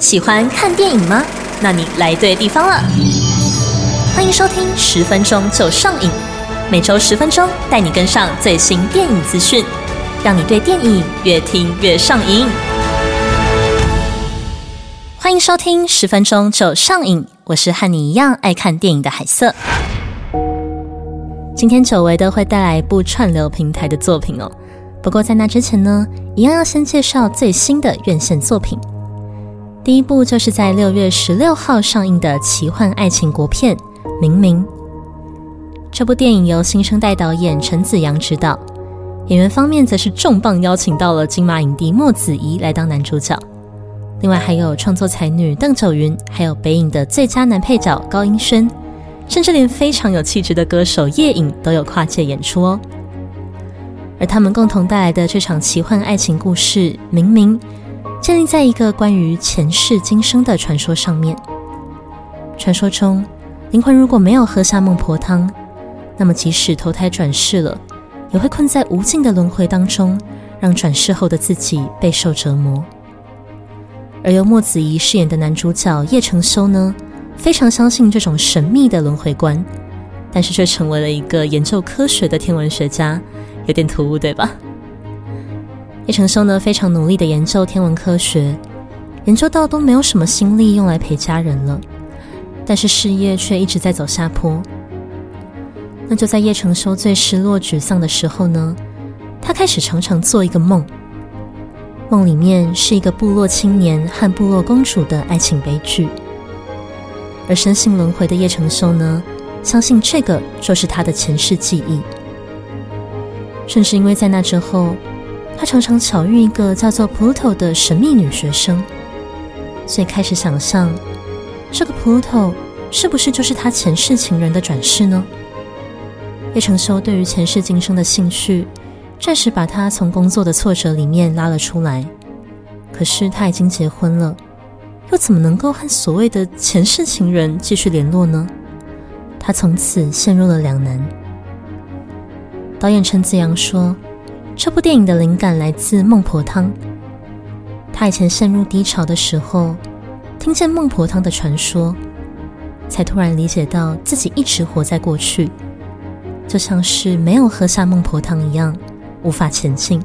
喜欢看电影吗？那你来对地方了。欢迎收听十分钟就上瘾，每周十分钟带你跟上最新电影资讯，让你对电影越听越上瘾。欢迎收听十分钟就上瘾，我是和你一样爱看电影的海瑟。今天久违的会带来一部串流平台的作品哦。不过在那之前呢，一样要先介绍最新的院线作品。第一部就是在六月十六号上映的奇幻爱情国片《明明》。这部电影由新生代导演陈子阳执导，演员方面则是重磅邀请到了金马影帝莫子仪来当男主角，另外还有创作才女邓九云，还有北影的最佳男配角高英轩，甚至连非常有气质的歌手叶颖都有跨界演出哦。而他们共同带来的这场奇幻爱情故事《明明》。建立在一个关于前世今生的传说上面。传说中，灵魂如果没有喝下孟婆汤，那么即使投胎转世了，也会困在无尽的轮回当中，让转世后的自己备受折磨。而由莫子仪饰演的男主角叶承修呢，非常相信这种神秘的轮回观，但是却成为了一个研究科学的天文学家，有点突兀，对吧？叶承修呢，非常努力的研究天文科学，研究到都没有什么心力用来陪家人了，但是事业却一直在走下坡。那就在叶承修最失落沮丧的时候呢，他开始常常做一个梦，梦里面是一个部落青年和部落公主的爱情悲剧。而深信轮回的叶承修呢，相信这个就是他的前世记忆，甚至因为在那之后。他常常巧遇一个叫做 Pluto 的神秘女学生，所以开始想象，这个 Pluto 是不是就是他前世情人的转世呢？叶承修对于前世今生的兴趣，暂时把他从工作的挫折里面拉了出来。可是他已经结婚了，又怎么能够和所谓的前世情人继续联络呢？他从此陷入了两难。导演陈子阳说。这部电影的灵感来自孟婆汤。他以前陷入低潮的时候，听见孟婆汤的传说，才突然理解到自己一直活在过去，就像是没有喝下孟婆汤一样，无法前进，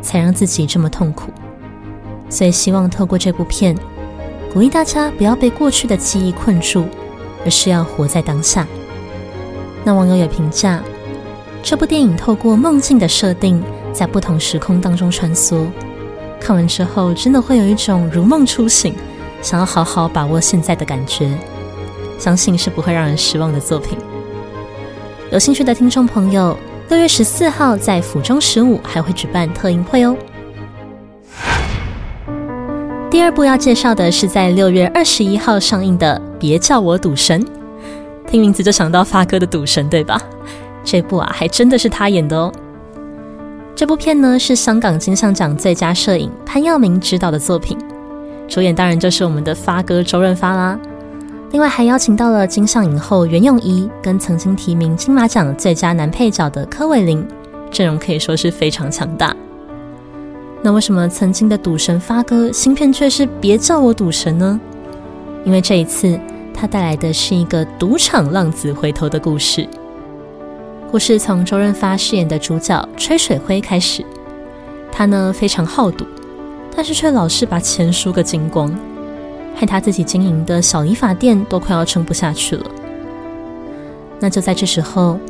才让自己这么痛苦。所以希望透过这部片，鼓励大家不要被过去的记忆困住，而是要活在当下。那网友也评价，这部电影透过梦境的设定。在不同时空当中穿梭，看完之后真的会有一种如梦初醒，想要好好把握现在的感觉。相信是不会让人失望的作品。有兴趣的听众朋友，六月十四号在府中十五还会举办特映会哦。第二部要介绍的是在六月二十一号上映的《别叫我赌神》，听名字就想到发哥的赌神，对吧？这部啊，还真的是他演的哦。这部片呢是香港金像奖最佳摄影潘耀明执导的作品，主演当然就是我们的发哥周润发啦。另外还邀请到了金像影后袁咏仪，跟曾经提名金马奖最佳男配角的柯伟林，阵容可以说是非常强大。那为什么曾经的赌神发哥新片却是别叫我赌神呢？因为这一次他带来的是一个赌场浪子回头的故事。故事从周润发饰演的主角吹水辉开始，他呢非常好赌，但是却老是把钱输个精光，害他自己经营的小理发店都快要撑不下去了。那就在这时候，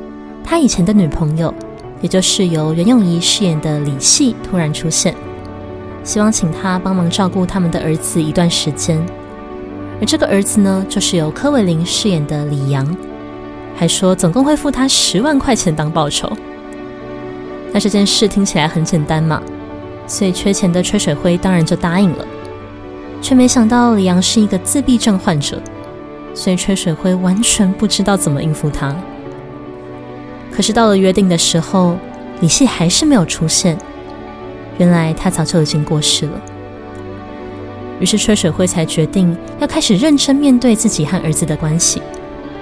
他以前的女朋友，也就是由袁咏仪饰演的李系突然出现，希望请他帮忙照顾他们的儿子一段时间。而这个儿子呢，就是由柯伟林饰演的李阳。还说总共会付他十万块钱当报酬，那这件事听起来很简单嘛，所以缺钱的吹水辉当然就答应了，却没想到李阳是一个自闭症患者，所以吹水辉完全不知道怎么应付他。可是到了约定的时候，李系还是没有出现，原来他早就已经过世了。于是吹水辉才决定要开始认真面对自己和儿子的关系。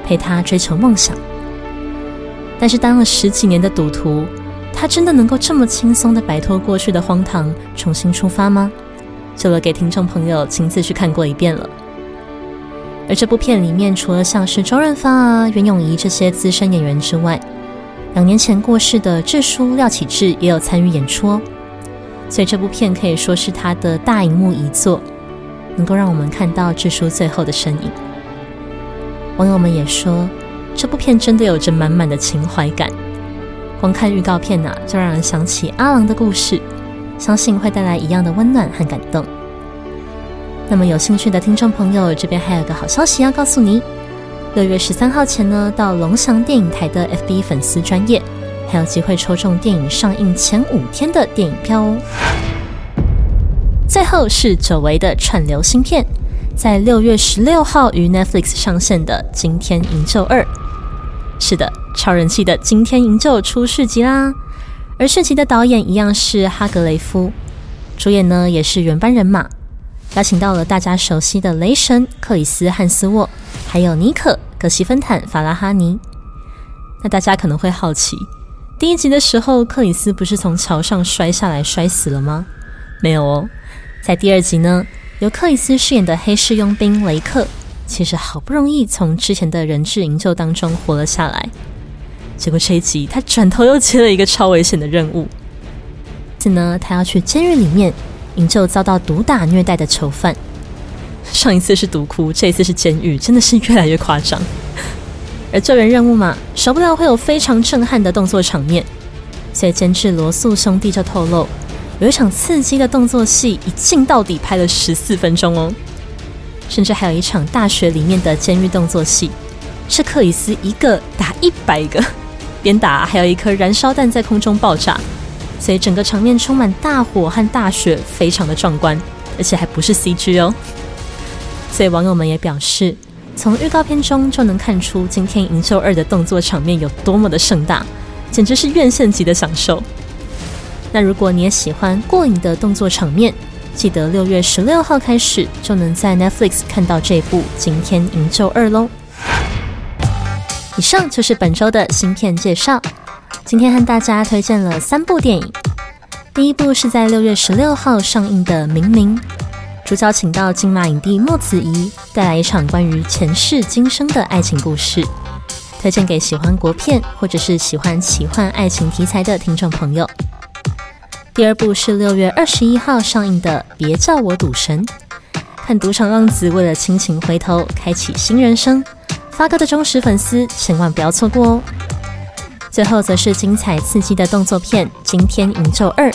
陪他追求梦想，但是当了十几年的赌徒，他真的能够这么轻松的摆脱过去的荒唐，重新出发吗？就留给听众朋友亲自去看过一遍了。而这部片里面，除了像是周润发啊、袁咏仪这些资深演员之外，两年前过世的智叔廖启智也有参与演出哦。所以这部片可以说是他的大荧幕遗作，能够让我们看到智叔最后的身影。网友们也说，这部片真的有着满满的情怀感。光看预告片呐，就让人想起阿郎的故事，相信会带来一样的温暖和感动。那么有兴趣的听众朋友，这边还有个好消息要告诉你：六月十三号前呢，到龙翔电影台的 FB 粉丝专业，还有机会抽中电影上映前五天的电影票哦。最后是久违的串流新片，在六月十六号于 Netflix 上线的《惊天营救二》。是的。超人气的《惊天营救》出续集啦，而续集的导演一样是哈格雷夫，主演呢也是原班人马，邀请到了大家熟悉的雷神克里斯汉斯沃，还有尼可葛西芬坦法拉哈尼。那大家可能会好奇，第一集的时候克里斯不是从桥上摔下来摔死了吗？没有哦，在第二集呢，由克里斯饰演的黑市佣兵雷克，其实好不容易从之前的人质营救当中活了下来。结果这一集，他转头又接了一个超危险的任务。次呢，他要去监狱里面营救遭到毒打虐待的囚犯。上一次是毒窟，这一次是监狱，真的是越来越夸张。而救援任务嘛，少不了会有非常震撼的动作场面。所以监制罗素兄弟就透露，有一场刺激的动作戏，一镜到底拍了十四分钟哦。甚至还有一场大学里面的监狱动作戏，是克里斯一个打一百个。边打还有一颗燃烧弹在空中爆炸，所以整个场面充满大火和大雪，非常的壮观，而且还不是 CG 哦。所以网友们也表示，从预告片中就能看出今天营救二的动作场面有多么的盛大，简直是院线级的享受。那如果你也喜欢过瘾的动作场面，记得六月十六号开始就能在 Netflix 看到这部《惊天营救二》喽。以上就是本周的新片介绍。今天和大家推荐了三部电影。第一部是在六月十六号上映的《明明》，主角请到金马影帝莫子仪，带来一场关于前世今生的爱情故事，推荐给喜欢国片或者是喜欢奇幻爱情题材的听众朋友。第二部是六月二十一号上映的《别叫我赌神》，看赌场浪子为了亲情回头，开启新人生。发哥的忠实粉丝千万不要错过哦！最后则是精彩刺激的动作片《惊天营救二》，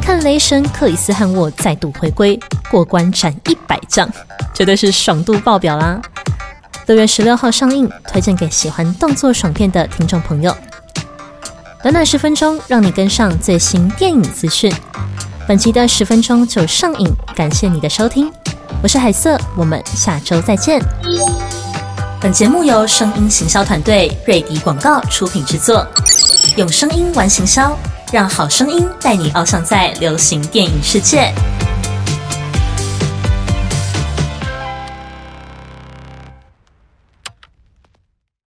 看雷神克里斯汉沃再度回归，过关斩一百将，绝对是爽度爆表啦！六月十六号上映，推荐给喜欢动作爽片的听众朋友。短短十分钟，让你跟上最新电影资讯。本期的十分钟就上映，感谢你的收听，我是海瑟，我们下周再见。本节目由声音行销团队瑞迪广告出品制作，用声音玩行销，让好声音带你翱翔在流行电影世界。